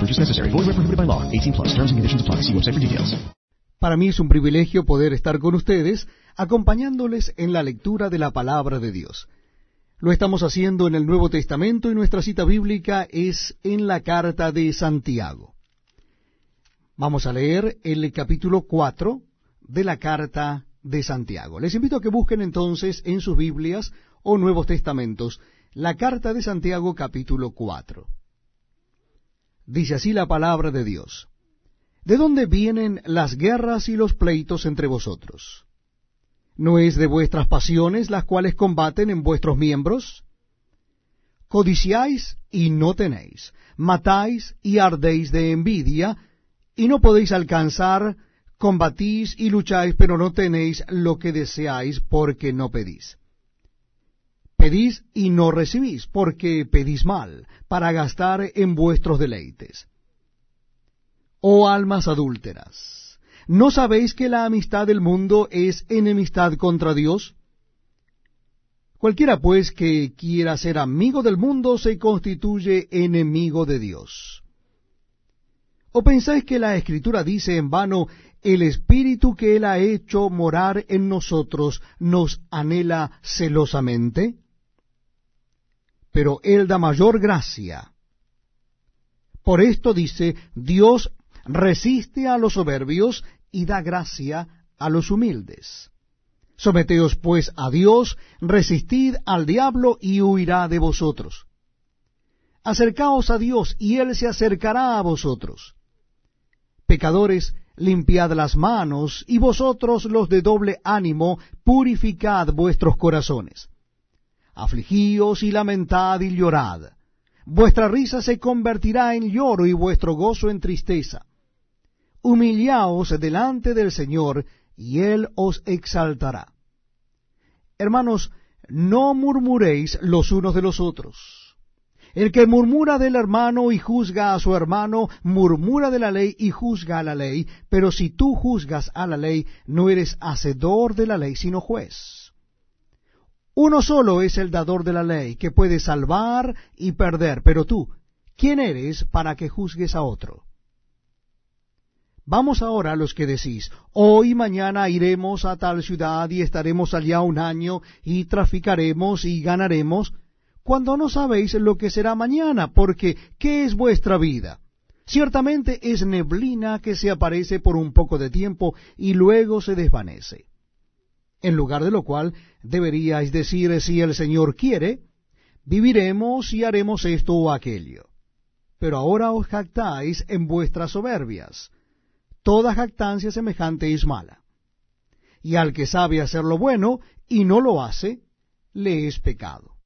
No purchase necessary. Void where prohibited by law. 18 plus. Terms and conditions apply. See website for details. Para mí es un privilegio poder estar con ustedes acompañándoles en la lectura de la palabra de Dios. Lo estamos haciendo en el Nuevo Testamento y nuestra cita bíblica es en la carta de Santiago. Vamos a leer el capítulo 4 de la carta de Santiago. Les invito a que busquen entonces en sus Biblias o Nuevos Testamentos la carta de Santiago capítulo 4. Dice así la palabra de Dios. ¿De dónde vienen las guerras y los pleitos entre vosotros? ¿No es de vuestras pasiones las cuales combaten en vuestros miembros? Codiciáis y no tenéis, matáis y ardéis de envidia, y no podéis alcanzar, combatís y lucháis, pero no tenéis lo que deseáis porque no pedís. Pedís y no recibís, porque pedís mal, para gastar en vuestros deleites. Oh almas adúlteras, ¿no sabéis que la amistad del mundo es enemistad contra Dios? Cualquiera pues que quiera ser amigo del mundo se constituye enemigo de Dios. ¿O pensáis que la Escritura dice en vano, el Espíritu que Él ha hecho morar en nosotros nos anhela celosamente? Pero Él da mayor gracia. Por esto dice, Dios resiste a los soberbios y da gracia a los humildes. Someteos pues a Dios, resistid al diablo y huirá de vosotros. Acercaos a Dios y Él se acercará a vosotros. Pecadores, limpiad las manos, y vosotros los de doble ánimo, purificad vuestros corazones. Afligíos y lamentad y llorad. Vuestra risa se convertirá en lloro y vuestro gozo en tristeza. Humillaos delante del Señor, y Él os exaltará. Hermanos, no murmuréis los unos de los otros. El que murmura del hermano y juzga a su hermano, murmura de la ley y juzga a la ley, pero si tú juzgas a la ley, no eres hacedor de la ley, sino juez. Uno solo es el dador de la ley, que puede salvar y perder, pero tú, ¿quién eres para que juzgues a otro? Vamos ahora a los que decís, hoy mañana iremos a tal ciudad y estaremos allá un año y traficaremos y ganaremos, cuando no sabéis lo que será mañana, porque ¿qué es vuestra vida? Ciertamente es neblina que se aparece por un poco de tiempo y luego se desvanece. En lugar de lo cual deberíais decir, si el Señor quiere, viviremos y haremos esto o aquello. Pero ahora os jactáis en vuestras soberbias toda jactancia semejante es mala. Y al que sabe hacer lo bueno y no lo hace, le es pecado.